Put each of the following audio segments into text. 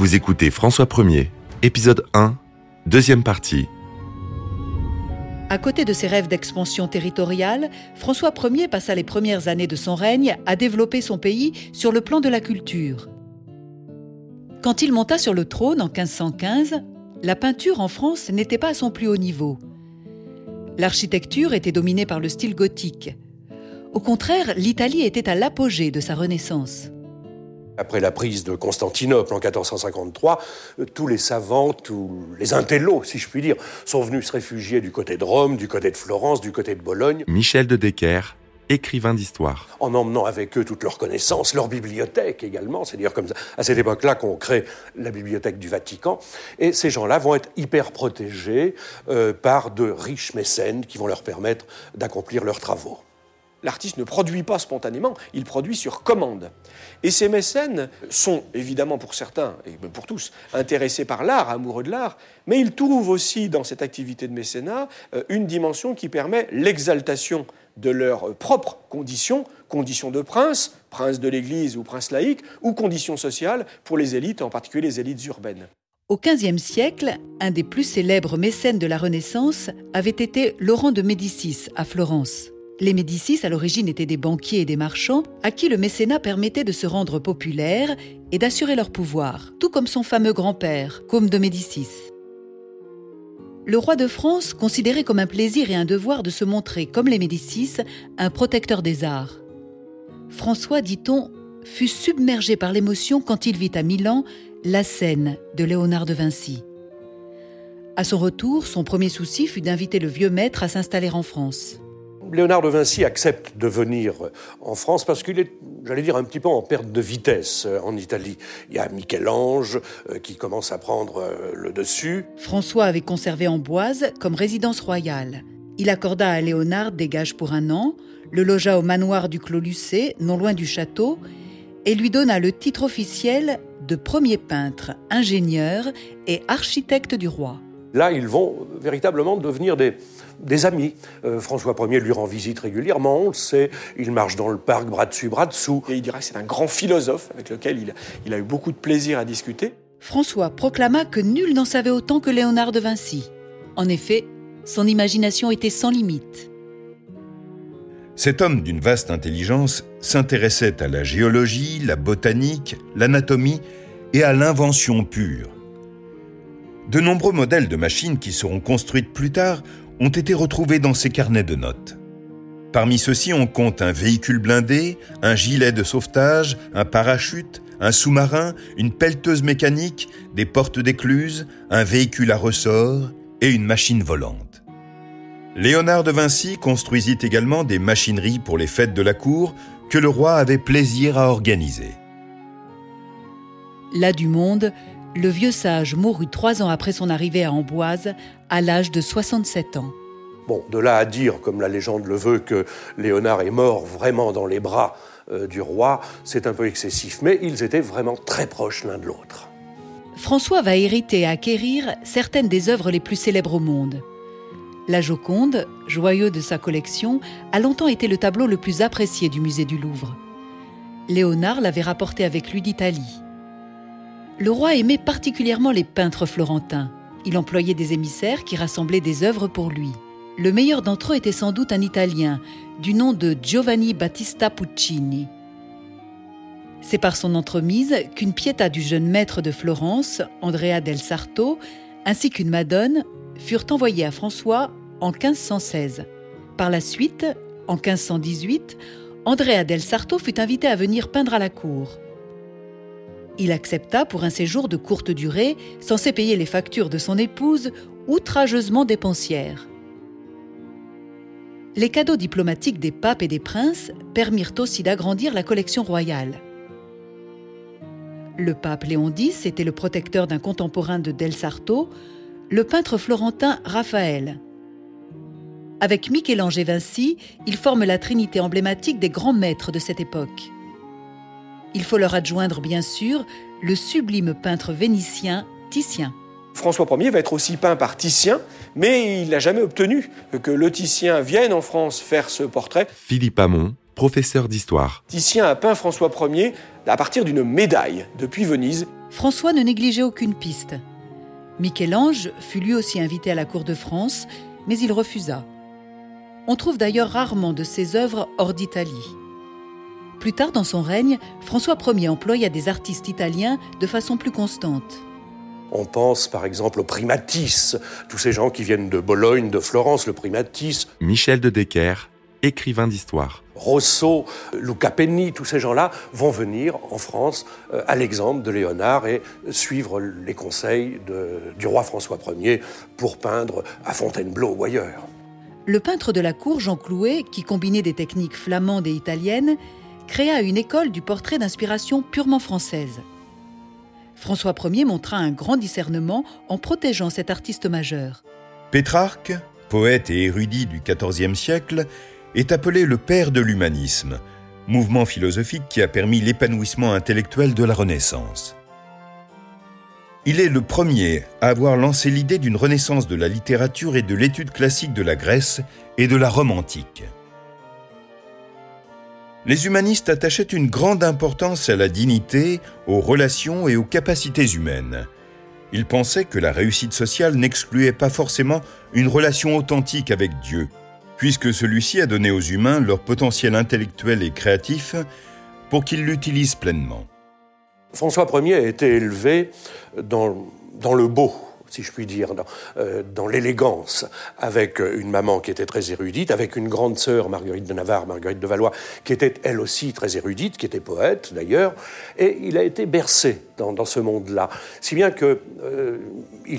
Vous écoutez François 1er, épisode 1, deuxième partie. À côté de ses rêves d'expansion territoriale, François Ier passa les premières années de son règne à développer son pays sur le plan de la culture. Quand il monta sur le trône en 1515, la peinture en France n'était pas à son plus haut niveau. L'architecture était dominée par le style gothique. Au contraire, l'Italie était à l'apogée de sa renaissance. Après la prise de Constantinople en 1453, euh, tous les savants, tous les intellos, si je puis dire, sont venus se réfugier du côté de Rome, du côté de Florence, du côté de Bologne. Michel de Decker, écrivain d'histoire. En emmenant avec eux toutes leurs connaissances, leur bibliothèque également. C'est dire comme ça, à cette époque-là qu'on crée la bibliothèque du Vatican. Et ces gens-là vont être hyper protégés euh, par de riches mécènes qui vont leur permettre d'accomplir leurs travaux. L'artiste ne produit pas spontanément, il produit sur commande. Et ces mécènes sont évidemment pour certains, et pour tous, intéressés par l'art, amoureux de l'art, mais ils trouvent aussi dans cette activité de mécénat euh, une dimension qui permet l'exaltation de leurs propres conditions, conditions de prince, prince de l'Église ou prince laïque, ou conditions sociales pour les élites, en particulier les élites urbaines. Au XVe siècle, un des plus célèbres mécènes de la Renaissance avait été Laurent de Médicis à Florence. Les Médicis, à l'origine, étaient des banquiers et des marchands à qui le mécénat permettait de se rendre populaire et d'assurer leur pouvoir, tout comme son fameux grand-père, Côme de Médicis. Le roi de France considérait comme un plaisir et un devoir de se montrer, comme les Médicis, un protecteur des arts. François, dit-on, fut submergé par l'émotion quand il vit à Milan la scène de Léonard de Vinci. À son retour, son premier souci fut d'inviter le vieux maître à s'installer en France. Léonard de Vinci accepte de venir en France parce qu'il est, j'allais dire, un petit peu en perte de vitesse euh, en Italie. Il y a Michel-Ange euh, qui commence à prendre euh, le dessus. François avait conservé Amboise comme résidence royale. Il accorda à Léonard des gages pour un an, le logea au manoir du Clos Lucé, non loin du château, et lui donna le titre officiel de premier peintre, ingénieur et architecte du roi. Là, ils vont véritablement devenir des, des amis. Euh, François Ier lui rend visite régulièrement, on le sait. Il marche dans le parc bras dessus, bras dessous. Et il dirait que c'est un grand philosophe avec lequel il, il a eu beaucoup de plaisir à discuter. François proclama que nul n'en savait autant que Léonard de Vinci. En effet, son imagination était sans limite. Cet homme d'une vaste intelligence s'intéressait à la géologie, la botanique, l'anatomie et à l'invention pure. De nombreux modèles de machines qui seront construites plus tard ont été retrouvés dans ses carnets de notes. Parmi ceux-ci, on compte un véhicule blindé, un gilet de sauvetage, un parachute, un sous-marin, une pelleteuse mécanique, des portes d'écluse, un véhicule à ressort et une machine volante. Léonard de Vinci construisit également des machineries pour les fêtes de la cour que le roi avait plaisir à organiser. Là du monde, le vieux sage mourut trois ans après son arrivée à Amboise, à l'âge de 67 ans. Bon, de là à dire, comme la légende le veut, que Léonard est mort vraiment dans les bras euh, du roi, c'est un peu excessif, mais ils étaient vraiment très proches l'un de l'autre. François va hériter et acquérir certaines des œuvres les plus célèbres au monde. La Joconde, joyeux de sa collection, a longtemps été le tableau le plus apprécié du musée du Louvre. Léonard l'avait rapporté avec lui d'Italie. Le roi aimait particulièrement les peintres florentins. Il employait des émissaires qui rassemblaient des œuvres pour lui. Le meilleur d'entre eux était sans doute un Italien, du nom de Giovanni Battista Puccini. C'est par son entremise qu'une Pietà du jeune maître de Florence, Andrea del Sarto, ainsi qu'une Madone furent envoyées à François en 1516. Par la suite, en 1518, Andrea del Sarto fut invité à venir peindre à la cour. Il accepta pour un séjour de courte durée, censé payer les factures de son épouse, outrageusement dépensière. Les cadeaux diplomatiques des papes et des princes permirent aussi d'agrandir la collection royale. Le pape Léon X était le protecteur d'un contemporain de Del Sarto, le peintre florentin Raphaël. Avec Michel-Ange et Vinci, ils forment la trinité emblématique des grands maîtres de cette époque. Il faut leur adjoindre bien sûr le sublime peintre vénitien Titien. François Ier va être aussi peint par Titien, mais il n'a jamais obtenu que le Titien vienne en France faire ce portrait. Philippe Hamon, professeur d'histoire. Titien a peint François Ier à partir d'une médaille depuis Venise. François ne négligeait aucune piste. Michel-Ange fut lui aussi invité à la cour de France, mais il refusa. On trouve d'ailleurs rarement de ses œuvres hors d'Italie. Plus tard dans son règne, François Ier employa des artistes italiens de façon plus constante. On pense par exemple au primatis, tous ces gens qui viennent de Bologne, de Florence, le primatis. Michel de Decker, écrivain d'histoire. Rosso, Luca Penni, tous ces gens-là vont venir en France euh, à l'exemple de Léonard et suivre les conseils du roi François Ier pour peindre à Fontainebleau ou ailleurs. Le peintre de la cour, Jean Clouet, qui combinait des techniques flamandes et italiennes, créa une école du portrait d'inspiration purement française. François Ier montra un grand discernement en protégeant cet artiste majeur. Pétrarque, poète et érudit du XIVe siècle, est appelé le père de l'humanisme, mouvement philosophique qui a permis l'épanouissement intellectuel de la Renaissance. Il est le premier à avoir lancé l'idée d'une renaissance de la littérature et de l'étude classique de la Grèce et de la Rome antique. Les humanistes attachaient une grande importance à la dignité, aux relations et aux capacités humaines. Ils pensaient que la réussite sociale n'excluait pas forcément une relation authentique avec Dieu, puisque celui-ci a donné aux humains leur potentiel intellectuel et créatif pour qu'ils l'utilisent pleinement. François Ier a été élevé dans, dans le beau, si je puis dire, dans, euh, l'élégance, avec une maman qui était très érudite, avec une grande sœur, Marguerite de Navarre, Marguerite de Valois, qui était elle aussi très érudite, qui était poète d'ailleurs, et il a été bercé dans, ce monde-là, si bien qu'il euh,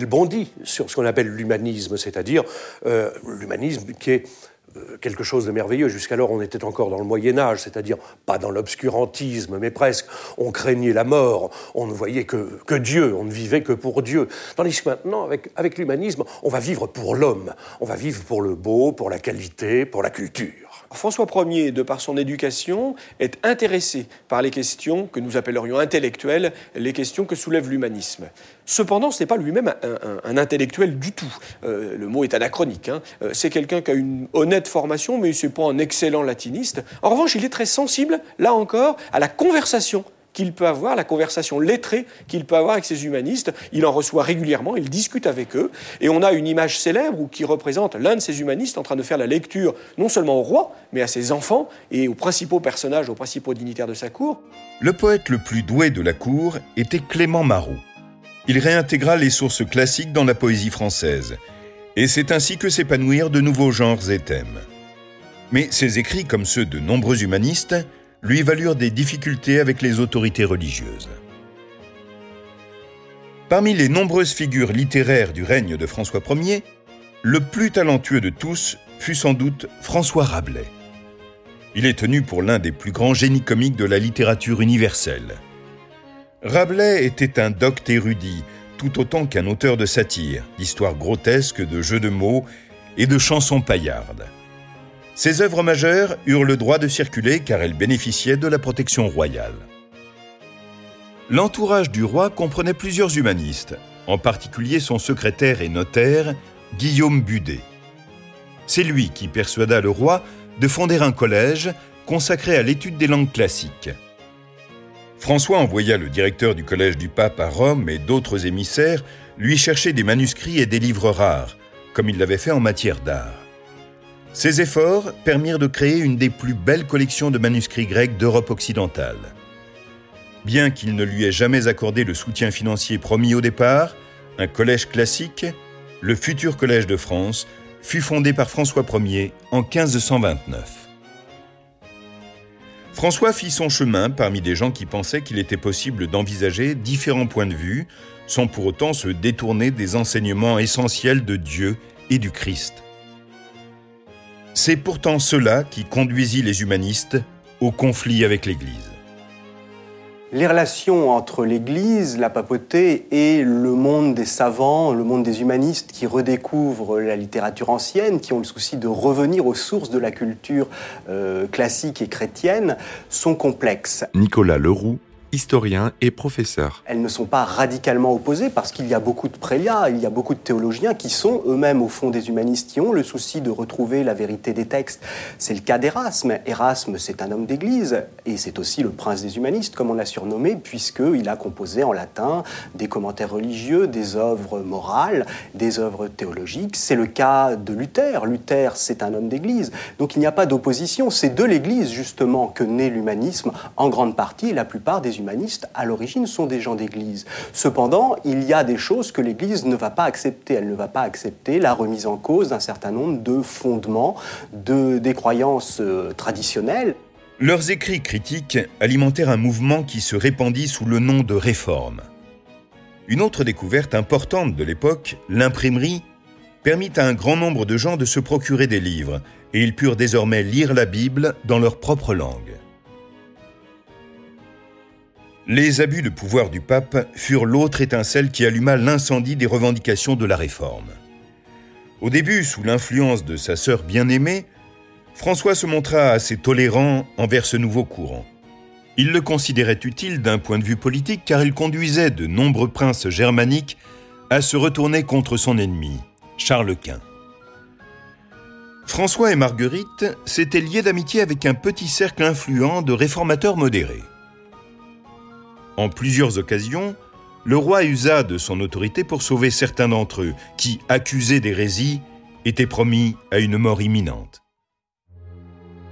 bondit sur ce qu'on appelle l'humanisme, c'est-à-dire euh, l'humanisme qui est euh, quelque chose de merveilleux. Jusqu'alors, on était encore dans le Moyen Âge, c'est-à-dire pas dans l'obscurantisme, mais presque. On craignait la mort, on ne voyait que, Dieu, on ne vivait que pour Dieu. Tandis que maintenant, avec l'humanisme, on va vivre pour l'homme, on va vivre pour le beau, pour la qualité, pour la culture. François Ier, de par son éducation, est intéressé par les questions que nous appellerions intellectuelles, les questions que soulève l'humanisme. Cependant, ce n'est pas lui-même un, intellectuel du tout. Euh, le mot est anachronique. Hein. Euh, c'est quelqu'un qui a une honnête formation, mais ce n'est pas un excellent latiniste. En revanche, il est très sensible, là encore, à la conversation qu'il peut avoir, la conversation lettrée qu'il peut avoir avec ces humanistes. Il en reçoit régulièrement, il discute avec eux. Et on a une image célèbre qui représente l'un de ces humanistes en train de faire la lecture non seulement au roi, mais à ses enfants et aux principaux personnages, aux principaux dignitaires de sa cour. Le poète le plus doué de la cour était Clément Marot. Il réintégra les sources classiques dans la poésie française. Et c'est ainsi que s'épanouirent de nouveaux genres et thèmes. Mais ses écrits, comme ceux de nombreux humanistes, lui valurent des difficultés avec les autorités religieuses. Parmi les nombreuses figures littéraires du règne de François Ier, le plus talentueux de tous fut sans doute François Rabelais. Il est tenu pour l'un des plus grands génies comiques de la littérature universelle. Rabelais était un docte érudit, tout autant qu'un auteur de satire, d'histoires grotesques, de jeux de mots et de chansons paillardes. Ces œuvres majeures eurent le droit de circuler car elles bénéficiaient de la protection royale. L'entourage du roi comprenait plusieurs humanistes, en particulier son secrétaire et notaire, Guillaume Budet. C'est lui qui persuada le roi de fonder un collège consacré à l'étude des langues classiques. François envoya le directeur du collège du pape à Rome et d'autres émissaires lui chercher des manuscrits et des livres rares, comme il l'avait fait en matière d'art. Ces efforts permirent de créer une des plus belles collections de manuscrits grecs d'Europe occidentale. Bien qu'il ne lui ait jamais accordé le soutien financier promis au départ, un collège classique, le futur Collège de France, fut fondé par François Ier en 1529. François fit son chemin parmi des gens qui pensaient qu'il était possible d'envisager différents points de vue sans pour autant se détourner des enseignements essentiels de Dieu et du Christ. C'est pourtant cela qui conduisit les humanistes au conflit avec l'Église. Les relations entre l'Église, la papauté et le monde des savants, le monde des humanistes qui redécouvrent la littérature ancienne, qui ont le souci de revenir aux sources de la culture euh, classique et chrétienne, sont complexes. Nicolas Leroux, historien et professeur. Elles ne sont pas radicalement opposées parce qu'il y a beaucoup de prélats, il y a beaucoup de théologiens qui sont eux-mêmes au fond des humanistes, qui ont le souci de retrouver la vérité des textes. C'est le cas d'Erasme. Erasme, c'est un homme d'église et c'est aussi le prince des humanistes, comme on l'a surnommé, puisqu'il a composé en latin des commentaires religieux, des œuvres morales, des œuvres théologiques. C'est le cas de Luther. Luther, c'est un homme d'église. Donc il n'y a pas d'opposition. C'est de l'église, justement, que naît l'humanisme en grande partie et la plupart des à l'origine, sont des gens d'Église. Cependant, il y a des choses que l'Église ne va pas accepter. Elle ne va pas accepter la remise en cause d'un certain nombre de fondements, de, des croyances euh, traditionnelles. Leurs écrits critiques alimentèrent un mouvement qui se répandit sous le nom de réforme. Une autre découverte importante de l'époque, l'imprimerie, permit à un grand nombre de gens de se procurer des livres, et ils purent désormais lire la Bible dans leur propre langue. Les abus de pouvoir du pape furent l'autre étincelle qui alluma l'incendie des revendications de la réforme. Au début, sous l'influence de sa sœur bien-aimée, François se montra assez tolérant envers ce nouveau courant. Il le considérait utile d'un point de vue politique car il conduisait de nombreux princes germaniques à se retourner contre son ennemi, Charles Quint. François et Marguerite s'étaient liés d'amitié avec un petit cercle influent de réformateurs modérés. En plusieurs occasions, le roi usa de son autorité pour sauver certains d'entre eux, qui, accusés d'hérésie, étaient promis à une mort imminente.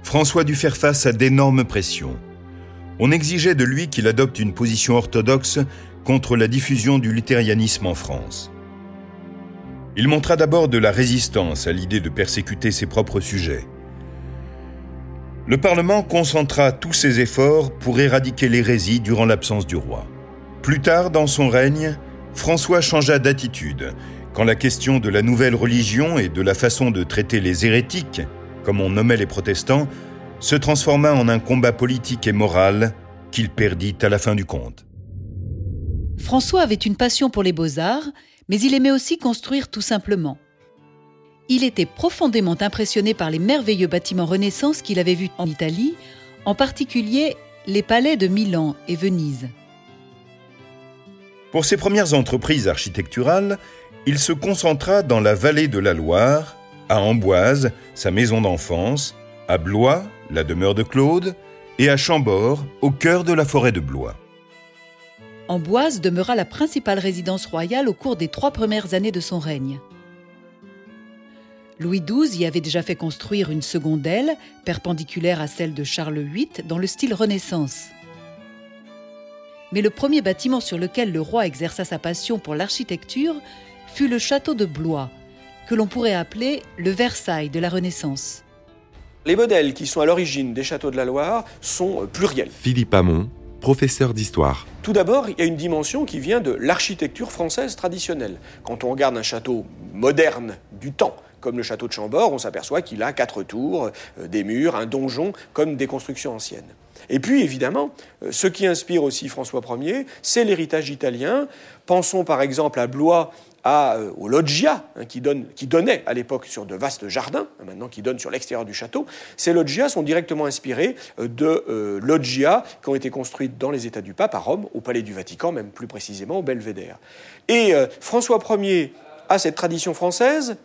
François dut faire face à d'énormes pressions. On exigeait de lui qu'il adopte une position orthodoxe contre la diffusion du luthérianisme en France. Il montra d'abord de la résistance à l'idée de persécuter ses propres sujets. Le Parlement concentra tous ses efforts pour éradiquer l'hérésie durant l'absence du roi. Plus tard dans son règne, François changea d'attitude quand la question de la nouvelle religion et de la façon de traiter les hérétiques, comme on nommait les protestants, se transforma en un combat politique et moral qu'il perdit à la fin du compte. François avait une passion pour les beaux-arts, mais il aimait aussi construire tout simplement il était profondément impressionné par les merveilleux bâtiments Renaissance qu'il avait vus en Italie, en particulier les palais de Milan et Venise. Pour ses premières entreprises architecturales, il se concentra dans la vallée de la Loire, à Amboise, sa maison d'enfance, à Blois, la demeure de Claude, et à Chambord, au cœur de la forêt de Blois. Amboise demeura la principale résidence royale au cours des trois premières années de son règne. Louis XII y avait déjà fait construire une seconde aile, perpendiculaire à celle de Charles VIII, dans le style Renaissance. Mais le premier bâtiment sur lequel le roi exerça sa passion pour l'architecture fut le château de Blois, que l'on pourrait appeler le Versailles de la Renaissance. Les modèles qui sont à l'origine des châteaux de la Loire sont pluriels. Philippe Hamon, professeur d'histoire. Tout d'abord, il y a une dimension qui vient de l'architecture française traditionnelle. Quand on regarde un château moderne du temps, comme le château de Chambord, on s'aperçoit qu'il a quatre tours, euh, des murs, un donjon, comme des constructions anciennes. Et puis, évidemment, euh, ce qui inspire aussi François Ier, c'est l'héritage italien. Pensons par exemple à Blois, à, euh, loggia, hein, qui, donne, qui, donnait à l'époque sur de vastes jardins, hein, maintenant qui donnent sur l'extérieur du château. Ces loggias sont directement inspirés de loggias qui ont été construites dans les États du Pape à Rome, au Palais du Vatican, même plus précisément au Belvédère. Et François Ier a cette tradition française,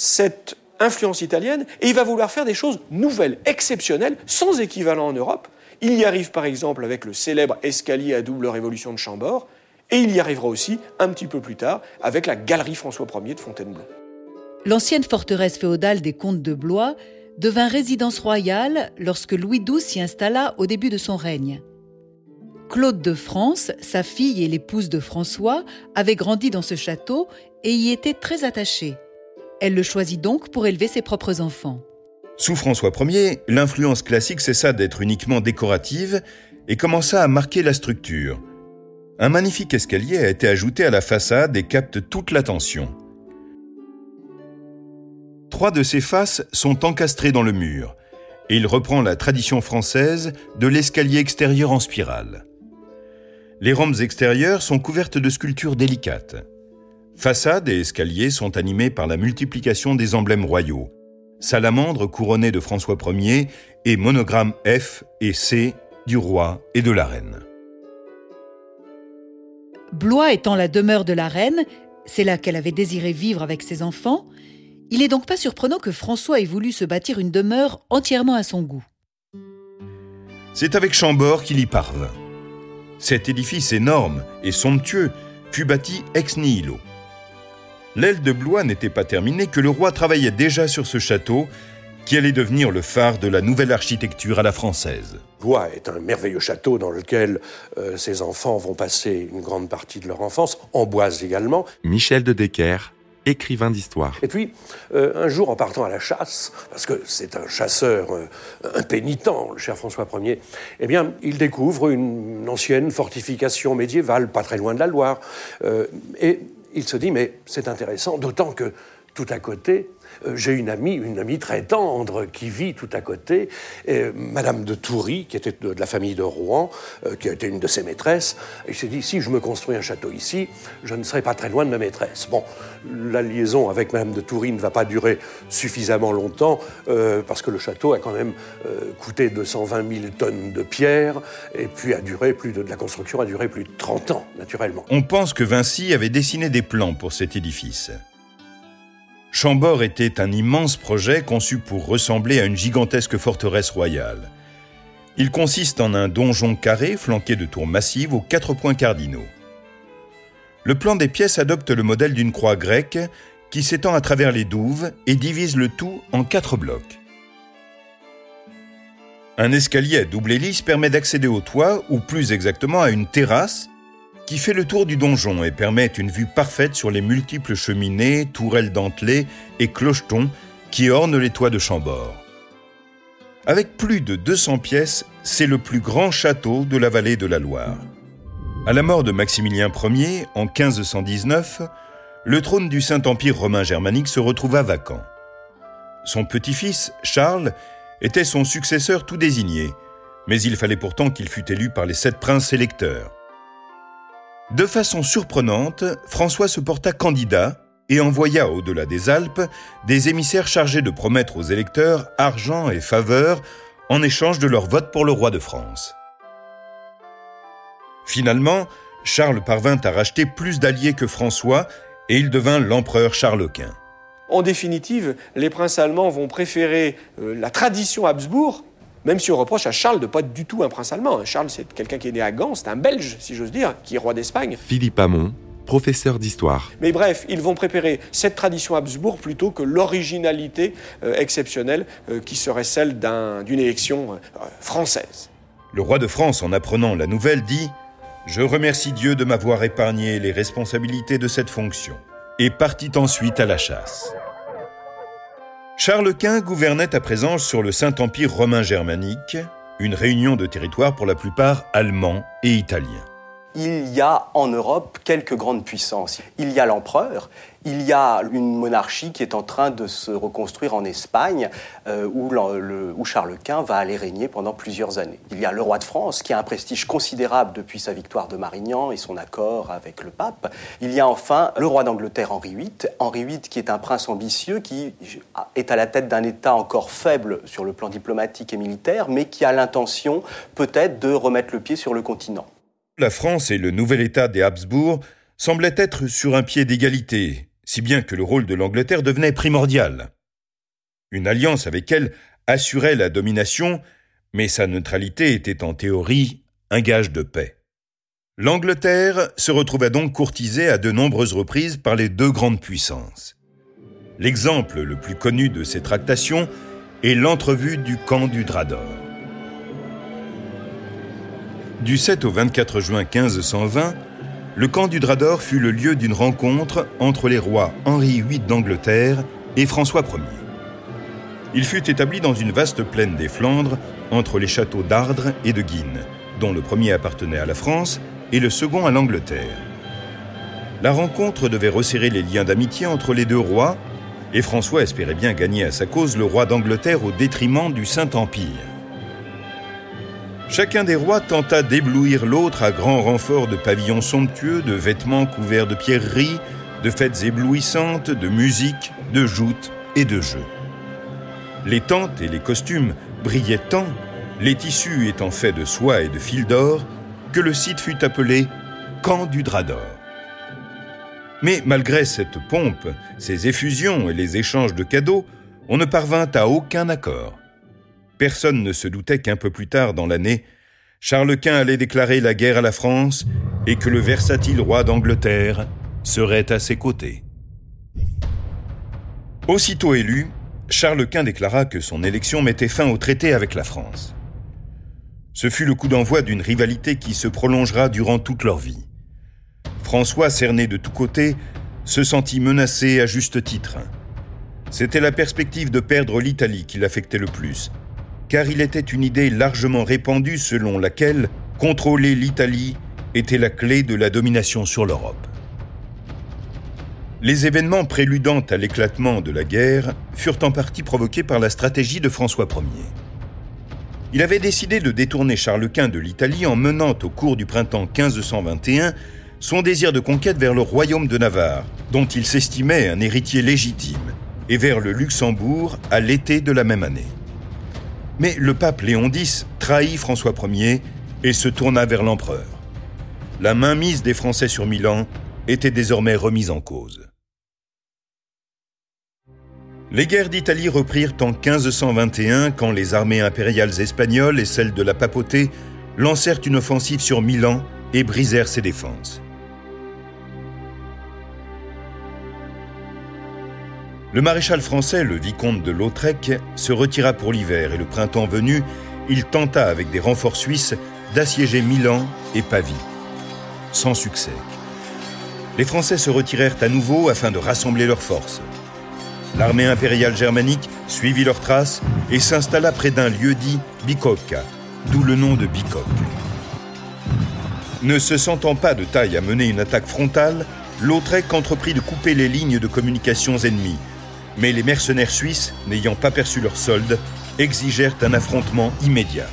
cette influence italienne et il va vouloir faire des choses nouvelles, exceptionnelles, sans équivalent en Europe. Il y arrive par exemple avec le célèbre escalier à double révolution de Chambord et il y arrivera aussi un petit peu plus tard avec la galerie François Ier de Fontainebleau. L'ancienne forteresse féodale des comtes de Blois devint résidence royale lorsque Louis XII s'y installa au début de son règne. Claude de France, sa fille et l'épouse de François, avaient grandi dans ce château et y étaient très attachés. Elle le choisit donc pour élever ses propres enfants. Sous François Ier, l'influence classique cessa d'être uniquement décorative et commença à marquer la structure. Un magnifique escalier a été ajouté à la façade et capte toute l'attention. Trois de ses faces sont encastrées dans le mur, et il reprend la tradition française de l'escalier extérieur en spirale. Les rampes extérieures sont couvertes de sculptures délicates. Façade et escaliers sont animés par la multiplication des emblèmes royaux. Salamandre couronné de François Ier et monogramme F et C du roi et de la reine. Blois étant la demeure de la reine, c'est là qu'elle avait désiré vivre avec ses enfants, il n'est donc pas surprenant que François ait voulu se bâtir une demeure entièrement à son goût. C'est avec Chambord qu'il y parvint. Cet édifice énorme et somptueux fut bâti ex nihilo. L'aile de Blois n'était pas terminée que le roi travaillait déjà sur ce château qui allait devenir le phare de la nouvelle architecture à la française. Blois est un merveilleux château dans lequel euh, ses enfants vont passer une grande partie de leur enfance, Amboise également. Michel de Decker, écrivain d'histoire. Et puis, euh, un jour, en partant à la chasse, parce que c'est un chasseur euh, impénitent, le cher François Ier, eh bien, il découvre une, ancienne fortification médiévale, pas très loin de la Loire. et il se dit, mais c'est intéressant, d'autant que tout à côté, j'ai une amie, une amie très tendre qui vit tout à côté, Madame de Toury, qui était de, la famille de Rouen, euh, qui a été une de ses maîtresses. Et il s'est dit, si je me construis un château ici, je ne serai pas très loin de ma maîtresse. Bon, la liaison avec Madame de Toury ne va pas durer suffisamment longtemps, euh, parce que le château a quand même coûté 220 000 tonnes de pierre, et puis a duré plus de la construction a duré plus de 30 ans, naturellement. On pense que Vinci avait dessiné des plans pour cet édifice. Chambord était un immense projet conçu pour ressembler à une gigantesque forteresse royale. Il consiste en un donjon carré flanqué de tours massives aux quatre points cardinaux. Le plan des pièces adopte le modèle d'une croix grecque qui s'étend à travers les douves et divise le tout en quatre blocs. Un escalier à double hélice permet d'accéder au toit, ou plus exactement à une terrasse, qui fait le tour du donjon et permet une vue parfaite sur les multiples cheminées, tourelles dentelées et clochetons qui ornent les toits de Chambord. Avec plus de 200 pièces, c'est le plus grand château de la vallée de la Loire. À la mort de Maximilien Ier, en 1519, le trône du Saint-Empire romain germanique se retrouva vacant. Son petit-fils, Charles, était son successeur tout désigné, mais il fallait pourtant qu'il fût élu par les sept princes électeurs. De façon surprenante, François se porta candidat et envoya au-delà des Alpes des émissaires chargés de promettre aux électeurs argent et faveur en échange de leur vote pour le roi de France. Finalement, Charles parvint à racheter plus d'alliés que François et il devint l'empereur Charles Quint. En définitive, les princes allemands vont préférer euh, la tradition Habsbourg même si on reproche à Charles de pas être du tout un prince allemand. Charles, c'est quelqu'un qui est né à Gand, c'est un Belge, si j'ose dire, qui est roi d'Espagne. Philippe Hamon, professeur d'histoire. Mais bref, ils vont préférer cette tradition Habsbourg plutôt que l'originalité euh, exceptionnelle euh, qui serait celle d'une élection euh, française. Le roi de France, en apprenant la nouvelle, dit Je remercie Dieu de m'avoir épargné les responsabilités de cette fonction, et partit ensuite à la chasse. Charles Quint gouvernait à présent sur le Saint-Empire romain germanique, une réunion de territoires pour la plupart allemands et italiens il y a en Europe quelques grandes puissances. Il y a l'empereur, il y a une monarchie qui est en train de se reconstruire en Espagne, euh, où, où, Charles Quint va aller régner pendant plusieurs années. Il y a le roi de France, qui a un prestige considérable depuis sa victoire de Marignan et son accord avec le pape. Il y a enfin le roi d'Angleterre, Henri VIII. Henri VIII, qui est un prince ambitieux, qui est à la tête d'un État encore faible sur le plan diplomatique et militaire, mais qui a l'intention peut-être de remettre le pied sur le continent la France et le nouvel État des Habsbourg semblaient être sur un pied d'égalité, si bien que le rôle de l'Angleterre devenait primordial. Une alliance avec elle assurait la domination, mais sa neutralité était en théorie un gage de paix. L'Angleterre se retrouvait donc courtisée à de nombreuses reprises par les deux grandes puissances. L'exemple le plus connu de ces tractations est l'entrevue du camp du Drap d'Or. Du 7 au 24 juin 1520, le camp du Drap d'Or fut le lieu d'une rencontre entre les rois Henri VIII d'Angleterre et François Ier. Il fut établi dans une vaste plaine des Flandres, entre les châteaux d'Ardres et de Guines, dont le premier appartenait à la France et le second à l'Angleterre. La rencontre devait resserrer les liens d'amitié entre les deux rois, et François espérait bien gagner à sa cause le roi d'Angleterre au détriment du Saint-Empire. Chacun des rois tenta d'éblouir l'autre à grand renfort de pavillons somptueux, de vêtements couverts de pierreries, de fêtes éblouissantes, de musique, de joutes et de jeux. Les tentes et les costumes brillaient tant, les tissus étant faits de soie et de fil d'or, que le site fut appelé camp du drap d'or. Mais malgré cette pompe, ces effusions et les échanges de cadeaux, on ne parvint à aucun accord. Personne ne se doutait qu'un peu plus tard dans l'année, Charles Quint allait déclarer la guerre à la France et que le versatile roi d'Angleterre serait à ses côtés. Aussitôt élu, Charles Quint déclara que son élection mettait fin au traité avec la France. Ce fut le coup d'envoi d'une rivalité qui se prolongera durant toute leur vie. François, cerné de tous côtés, se sentit menacé à juste titre. C'était la perspective de perdre l'Italie qui l'affectait le plus, car il était une idée largement répandue selon laquelle contrôler l'Italie était la clé de la domination sur l'Europe. Les événements préludant à l'éclatement de la guerre furent en partie provoqués par la stratégie de François Ier. Il avait décidé de détourner Charles Quint de l'Italie en menant au cours du printemps 1521 son désir de conquête vers le royaume de Navarre, dont il s'estimait un héritier légitime, et vers le Luxembourg à l'été de la même année. Mais le pape Léon X trahit François Ier et se tourna vers l'empereur. La mainmise des Français sur Milan était désormais remise en cause. Les guerres d'Italie reprirent en 1521 quand les armées impériales espagnoles et celles de la papauté lancèrent une offensive sur Milan et brisèrent ses défenses. Le maréchal français, le vicomte de Lautrec, se retira pour l'hiver et le printemps venu, il tenta avec des renforts suisses d'assiéger Milan et Pavie. Sans succès. Les Français se retirèrent à nouveau afin de rassembler leurs forces. L'armée impériale germanique suivit leurs traces et s'installa près d'un lieu dit Bicocca, d'où le nom de Bicoque. Ne se sentant pas de taille à mener une attaque frontale, Lautrec entreprit de couper les lignes de communications ennemies mais les mercenaires suisses, n'ayant pas perçu leur solde, exigèrent un affrontement immédiat.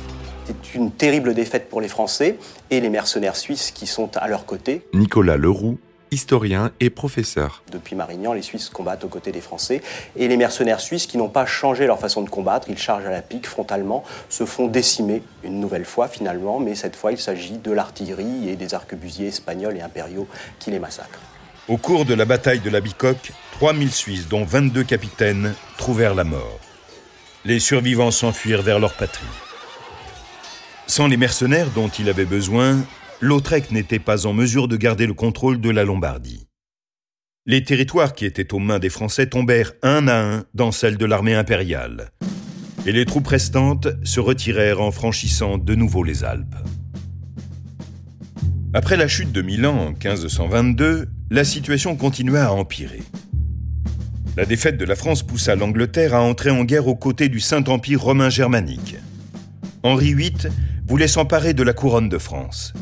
C'est une terrible défaite pour les Français et les mercenaires suisses qui sont à leur côté. Nicolas Leroux, historien et professeur. Depuis Marignan, les Suisses combattent aux côtés des Français et les mercenaires suisses qui n'ont pas changé leur façon de combattre, ils chargent à la pique frontalement, se font décimer une nouvelle fois finalement, mais cette fois il s'agit de l'artillerie et des arquebusiers espagnols et impériaux qui les massacrent. Au cours de la bataille de la Bicoque, 3000 Suisses, dont 22 capitaines, trouvèrent la mort. Les survivants s'enfuirent vers leur patrie. Sans les mercenaires dont il avait besoin, Lautrec n'était pas en mesure de garder le contrôle de la Lombardie. Les territoires qui étaient aux mains des Français tombèrent un à un dans celles de l'armée impériale, et les troupes restantes se retirèrent en franchissant de nouveau les Alpes. Après la chute de Milan en 1522, la situation continua à empirer. La défaite de la France poussa l'Angleterre à entrer en guerre aux côtés du Saint-Empire romain germanique. Henri VIII voulait s'emparer de la couronne de France.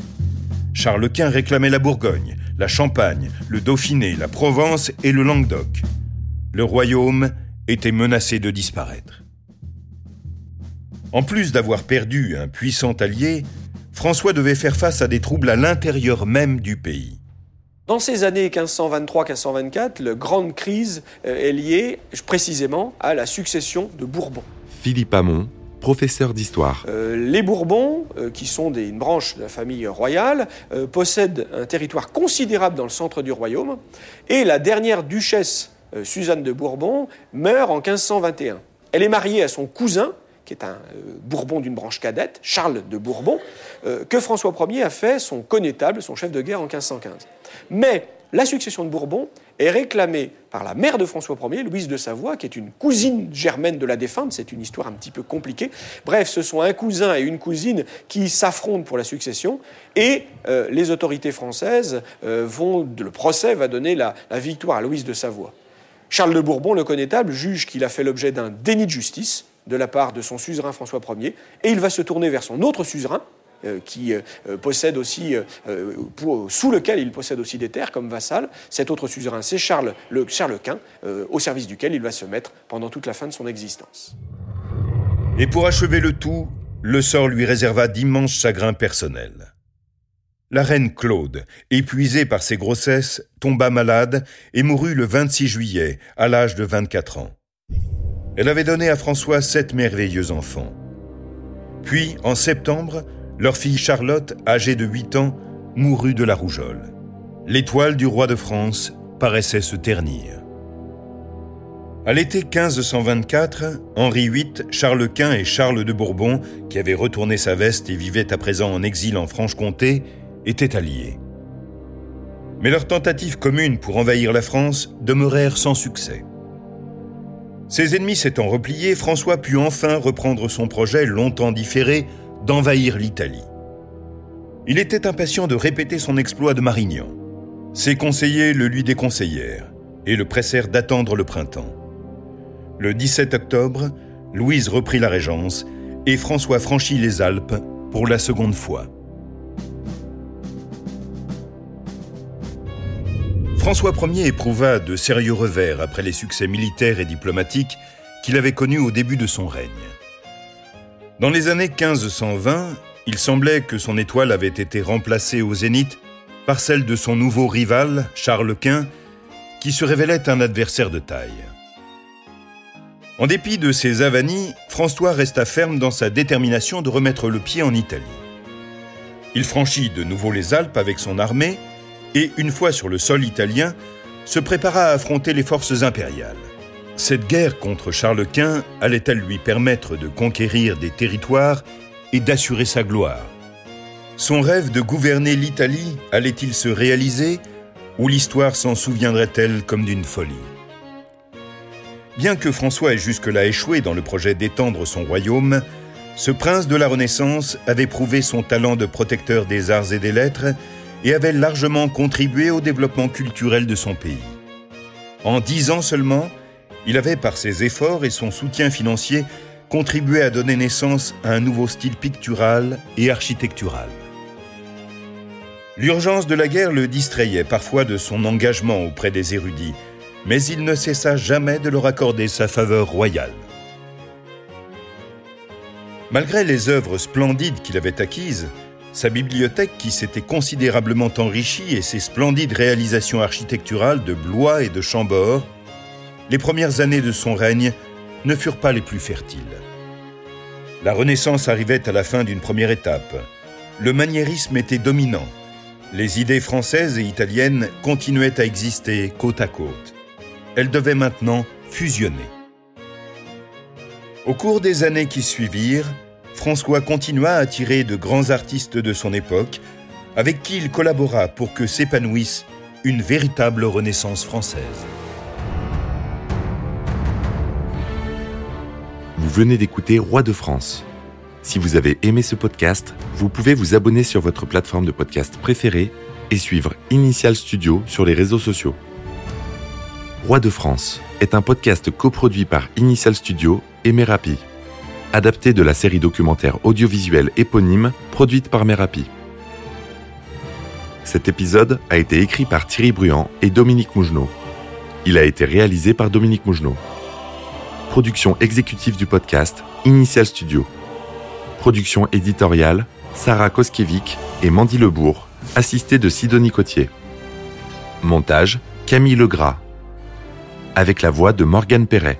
Charles Quint réclamait la Bourgogne, la Champagne, le Dauphiné, la Provence et le Languedoc. Le royaume était menacé de disparaître. En plus d'avoir perdu un puissant allié, François devait faire face à des troubles à l'intérieur même du pays. Dans ces années 1523-1524, la grande crise euh, est liée précisément à la succession de Bourbon. Philippe Hamon, professeur d'histoire. Euh, les Bourbons, euh, qui sont des, une branche de la famille royale, possèdent un territoire considérable dans le centre du royaume, et la dernière duchesse, Suzanne de Bourbon, meurt en 1521. Elle est mariée à son cousin, qui est un Bourbon d'une branche cadette, Charles de Bourbon, que François Ier a fait son connétable, son chef de guerre en 1515. Mais la succession de Bourbon est réclamée par la mère de François Ier, Louise de Savoie, qui est une cousine germaine de la défunte. C'est une histoire un petit peu compliquée. Bref, ce sont un cousin et une cousine qui s'affrontent pour la succession. Et euh, les autorités françaises euh, vont, le procès va donner la victoire à Louise de Savoie. Charles de Bourbon, le connétable, juge qu'il a fait l'objet d'un déni de justice de la part de son suzerain François Ier, et il va se tourner vers son autre suzerain, euh, euh, euh, sous lequel il possède aussi des terres comme vassal. Cet autre suzerain, c'est Charles, le, Charles Quint, au service duquel il va se mettre pendant toute la fin de son existence. Et pour achever le tout, le sort lui réserva d'immenses chagrins personnels. La reine Claude, épuisée par ses grossesses, tomba malade et mourut le 26 juillet, à l'âge de 24 ans. Elle avait donné à François sept merveilleux enfants. Puis, en septembre, leur fille Charlotte, âgée de 8 ans, mourut de la rougeole. L'étoile du roi de France paraissait se ternir. À l'été 1524, Henri VIII, Charles Quint et Charles de Bourbon, qui avaient retourné sa veste et vivaient à présent en exil en Franche-Comté, étaient alliés. Mais leurs tentatives communes pour envahir la France demeurèrent sans succès. Ses ennemis s'étant repliés, François put enfin reprendre son projet longtemps différé d'envahir l'Italie. Il était impatient de répéter son exploit de Marignan. Ses conseillers le lui déconseillèrent et le pressèrent d'attendre le printemps. Le 17 octobre, Louise reprit la régence et François franchit les Alpes pour la seconde fois. François Ier éprouva de sérieux revers après les succès militaires et diplomatiques qu'il avait connus au début de son règne. Dans les années 1520, il semblait que son étoile avait été remplacée au zénith par celle de son nouveau rival, Charles Quint, qui se révélait un adversaire de taille. En dépit de ses avanies, François resta ferme dans sa détermination de remettre le pied en Italie. Il franchit de nouveau les Alpes avec son armée et, une fois sur le sol italien, se prépara à affronter les forces impériales. Cette guerre contre Charles Quint allait-elle lui permettre de conquérir des territoires et d'assurer sa gloire? Son rêve de gouverner l'Italie allait-il se réaliser ou l'histoire s'en souviendrait-elle comme d'une folie? Bien que François ait jusque-là échoué dans le projet d'étendre son royaume, ce prince de la Renaissance avait prouvé son talent de protecteur des arts et des lettres et avait largement contribué au développement culturel de son pays. En dix ans seulement, il avait, par ses efforts et son soutien financier, contribué à donner naissance à un nouveau style pictural et architectural. L'urgence de la guerre le distrayait parfois de son engagement auprès des érudits, mais il ne cessa jamais de leur accorder sa faveur royale. Malgré les œuvres splendides qu'il avait acquises, sa bibliothèque qui s'était considérablement enrichie et ses splendides réalisations architecturales de Blois et de Chambord, les premières années de son règne ne furent pas les plus fertiles. La Renaissance arrivait à la fin d'une première étape. Le maniérisme était dominant. Les idées françaises et italiennes continuaient à exister côte à côte elles devaient maintenant fusionner. Au cours des années qui suivirent, François continua à attirer de grands artistes de son époque, avec qui il collabora pour que s'épanouisse une véritable renaissance française. Vous venez d'écouter Roi de France. Si vous avez aimé ce podcast, vous pouvez vous abonner sur votre plateforme de podcast préférée et suivre Initial Studio sur les réseaux sociaux. Roi de France est un podcast coproduit par Initial Studio et Merapi, adapté de la série documentaire audiovisuelle éponyme produite par Merapi. Cet épisode a été écrit par Thierry Bruand et Dominique Mougenot. Il a été réalisé par Dominique Mougenot. Production exécutive du podcast Initial Studio. Production éditoriale Sarah Koskiewicz et Mandy Lebourg, assistée de Sidonie Cotier. Montage Camille Legras avec la voix de Morgane Perret.